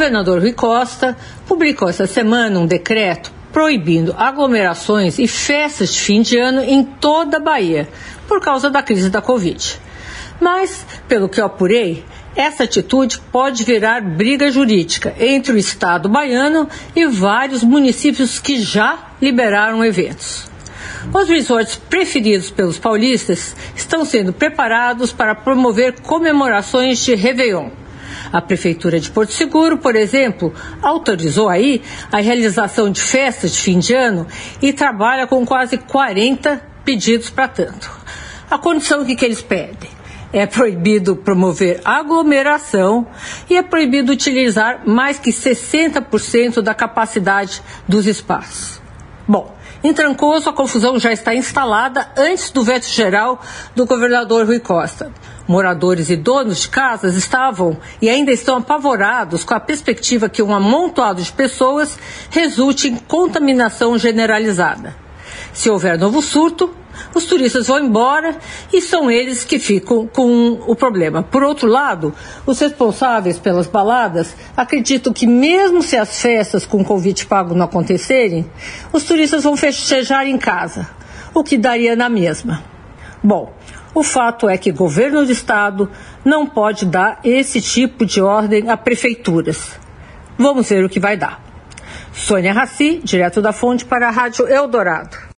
Governador Rui Costa publicou essa semana um decreto proibindo aglomerações e festas de fim de ano em toda a Bahia, por causa da crise da Covid. Mas, pelo que eu apurei, essa atitude pode virar briga jurídica entre o Estado baiano e vários municípios que já liberaram eventos. Os resorts preferidos pelos paulistas estão sendo preparados para promover comemorações de Réveillon. A Prefeitura de Porto Seguro, por exemplo, autorizou aí a realização de festas de fim de ano e trabalha com quase 40 pedidos para tanto. A condição que, que eles pedem? É proibido promover aglomeração e é proibido utilizar mais que 60% da capacidade dos espaços. Bom, em Trancoso, a confusão já está instalada antes do veto geral do governador Rui Costa. Moradores e donos de casas estavam e ainda estão apavorados com a perspectiva que um amontoado de pessoas resulte em contaminação generalizada. Se houver novo surto, os turistas vão embora e são eles que ficam com o problema. Por outro lado, os responsáveis pelas baladas acreditam que, mesmo se as festas com convite pago não acontecerem, os turistas vão festejar em casa, o que daria na mesma. Bom, o fato é que governo do estado não pode dar esse tipo de ordem a prefeituras. Vamos ver o que vai dar. Sônia Raci, direto da fonte para a Rádio Eldorado.